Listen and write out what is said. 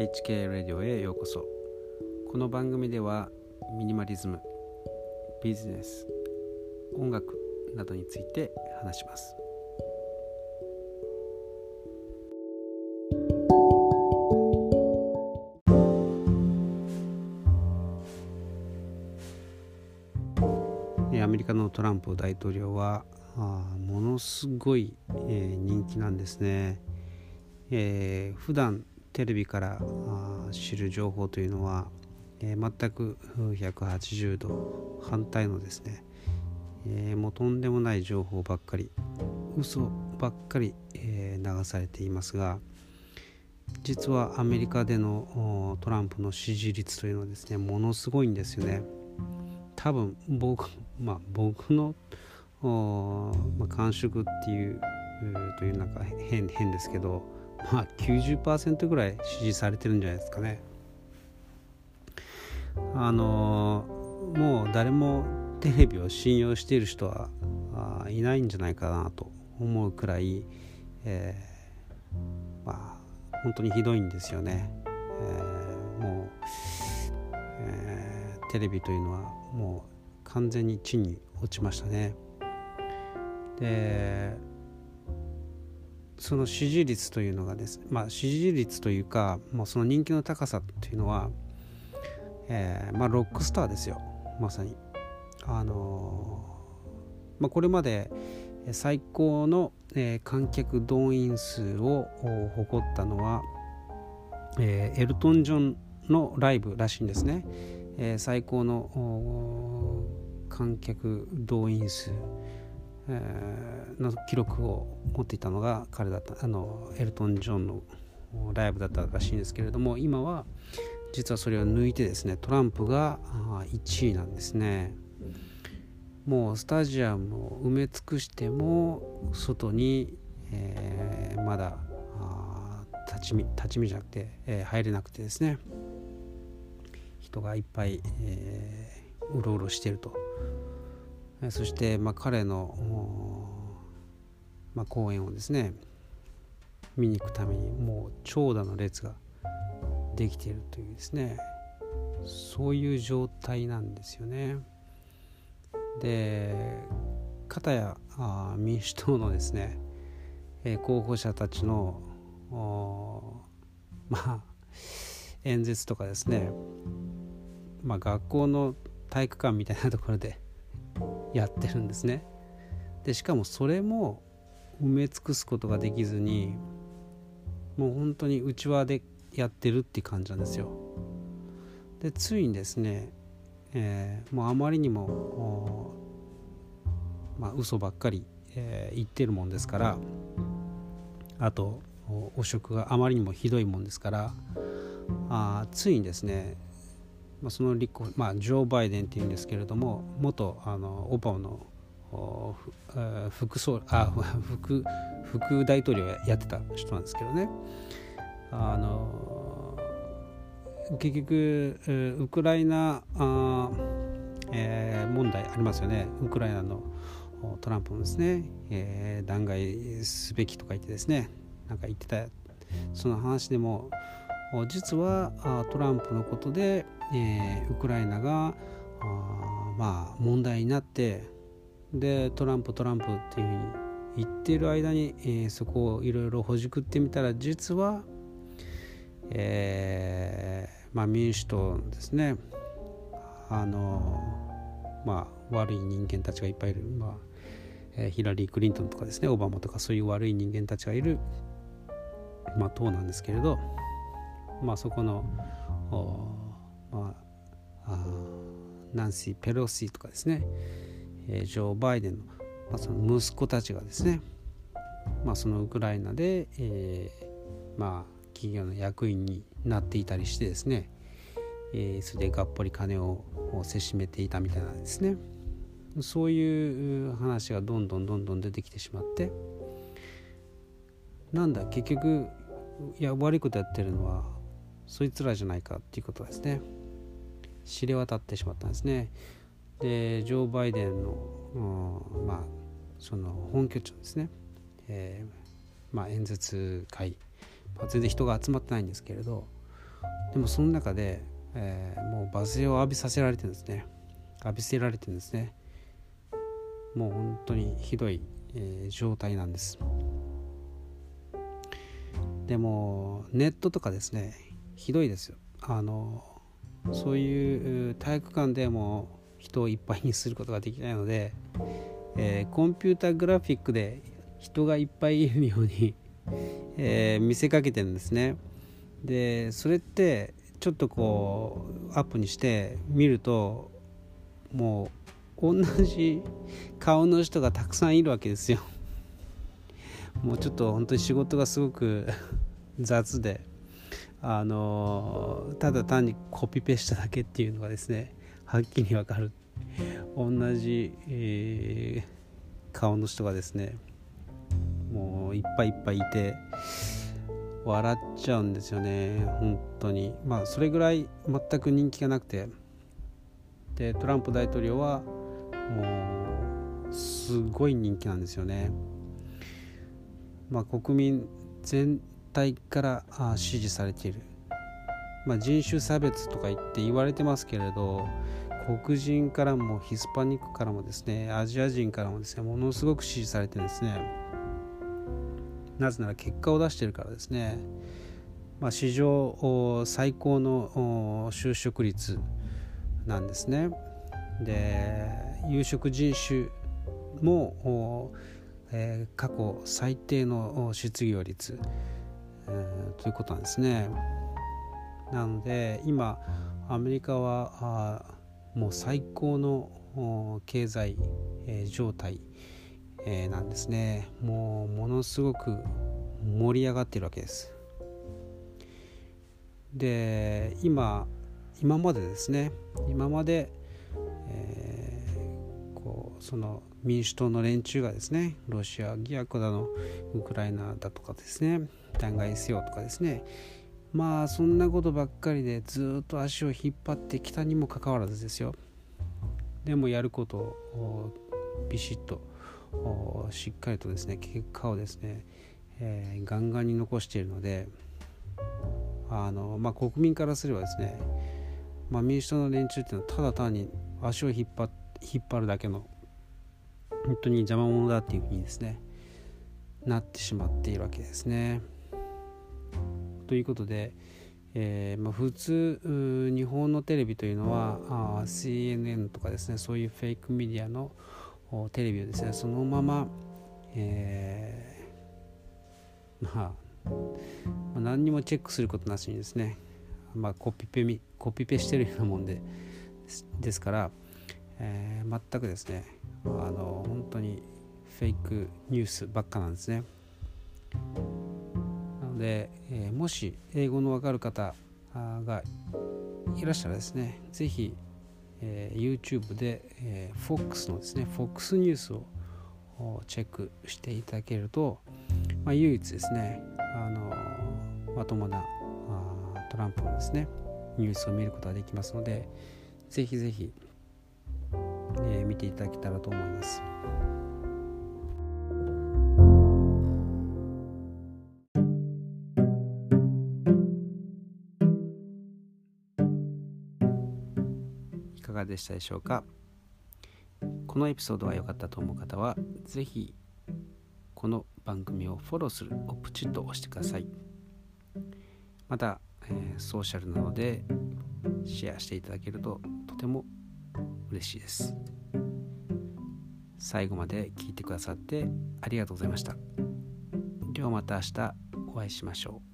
HK ラディオへようこそ。この番組ではミニマリズムビジネス音楽などについて話します。アメリカのトランプ大統領はあものすごい、えー、人気なんですね、えー、普段テレビから知る情報というのは、えー、全く180度反対のですね、えー、もうとんでもない情報ばっかり嘘ばっかり、えー、流されていますが実はアメリカでのトランプの支持率というのはですねものすごいんですよね。多分僕,、まあ、僕のまあ、感触っていうというなんか変変ですけどまあ90%ぐらい支持されてるんじゃないですかね。あのもう誰もテレビを信用している人はいないんじゃないかなと思うくらい、えー、まあ本当にひどいんですよね。えー、もう、えー、テレビというのはもう完全に地に落ちましたね。でその支持率というのがですまあ支持率というかもうその人気の高さというのは、えー、まあロックスターですよ。まさに。あのー、まあ、これまで最高の、えー、観客動員数を誇ったのは、え、エルトン・ジョンのライブらしいんですね、え、最高の観客動員数、の記録を持っていたのが彼だったあのエルトン・ジョンのライブだったらしいんですけれども今は実はそれを抜いてですねトランプが1位なんですね。もうスタジアムを埋め尽くしても外に、えー、まだ立ち見立ち見じゃなくて、えー、入れなくてですね人がいっぱい、えー、うろうろしてると。そして、まあ、彼の、まあ、公演をですね見に行くためにもう長蛇の列ができているというですねそういう状態なんですよね。で片やあ民主党のですね、え、候補者たちのまあ演説とかですね、まあ、学校の体育館みたいなところでやってるんですね。でしかもそれも埋め尽くすことができずにもう本当に内輪でやってるって感じなんですよ。でついにですね、えー、もうあまりにもまあ嘘ばっかり、えー、言ってるもんですからあと汚職があまりにもひどいもんですからあついにですねまあ、その立候補、まあ、ジョー・バイデンっていうんですけれども元あのオバマの副総あ 副副大統領をやってた人なんですけどね。あの結局ウクライナあ、えー、問題ありますよね。ウクライナのトランプもですね、えー、弾劾すべきとか言ってですねなんか言ってた。その話でも実はトランプのことでえー、ウクライナがまあ問題になってでトランプトランプっていうふうに言っている間に、えー、そこをいろいろほじくってみたら実は、えーまあ、民主党ですね。あのまあ悪い人間たちがいっぱいいる、まあ、ヒラリー・クリントンとかですね。オバマとかそういう悪い人間たちがいる、まあ、党なんですけれど、まあ、そこのまあ、あナンシー・ペロシーとかですね、えー、ジョー・バイデンの,、まあその息子たちがですね、まあ、そのウクライナで、えー、まあ、企業の役員になっていたりしてですね、えー、それでがっぽり金をせしめていたみたいなんですね。そういう話がどんどんどんどん出てきてしまって。なんだ結局いや悪いことやってるのはそいつらじゃないかっていうことですね。知れ渡ってしまったんですね。でジョー・バイデンの、うん、まあその本拠地のですね、えーまあ、演説会、まあ、全然人が集まってないんですけれどでもその中で、えー、もう罵声を浴びさせられてるんですね浴びせられてるんですねもう本当にひどい、えー、状態なんですでもネットとかですねひどいですよ。あのそういう体育館でも人をいっぱいにすることができないので、えー、コンピューターグラフィックで人がいっぱいいるように えー、見せかけてるんですね。でそれってちょっとこうアップにして見るともう同じ顔の人がたくさんいるわけですよ。もうちょっと本当に仕事がすごく 雑で。あのただ単にコピペしただけっていうのがですねはっきりわかる。同じ、えー、顔の人がですねもういっぱいいっぱいいて笑っちゃうんですよね本当に。まあそれぐらい全く人気がなくて。でトランプ大統領はもうすごい人気なんですよね。まあ国民全体から支持されている、まあ、人種差別とか言って言われてますけれど黒人からもヒスパニックからもですねアジア人からもですねものすごく支持されてるんですねなぜなら結果を出してるからですね、まあ、史上最高の就職率なんですね。で有色人種も、えー、過去最低の失業率、えー、ということなんですね。なので今アメリカはあもう最高の経済、えー、状態えー、なんですね。もうものすごく盛り上がってるわけです。で今今までですね。今まで、その民主党の連中がですねロシア疑惑だのウクライナだとかですね弾劾せよとかですね。まあそんなことばっかりでずっと足を引っ張ってきたにもかかわらずですよ。でもやることをビシッとしっかりとですね結果をですね、えー、ガンガンに残しているのであの、まあ、国民からすればですね、まあ、民主党の連中っていうのはただ単に足を引っ張引っ張るだけの本当に邪魔者だっていうふうにですねなってしまっているわけですね。ということで、えーまあ、普通日本のテレビというのはあ CNN とかですねそういうフェイクメディアのテレビをですねそのまま、えー、まあ、何にもチェックすることなしにですね、まあ、コピペコピペしてるようなもんでですから、えー、全くですねあの本当にフェイクニュースばっかなんですね。なので、えー、もし英語のわかる方がいらっしゃらですね是非えー、YouTube で、えー、FOX のですね FOX ニュースをチェックしていただけると、まあ、唯一ですね、あのまともなトランプのですねニュースを見ることができますのでぜひぜひ、えー、見ていただけたらと思います。いかがでしたでしょうか？このエピソードが良かったと思う方は是非この番組をフォローするをプチッと押してくださいまた、えー、ソーシャルなのでシェアしていただけるととても嬉しいです。最後まで聞いてくださってありがとうございました。ではまた明日お会いしましょう。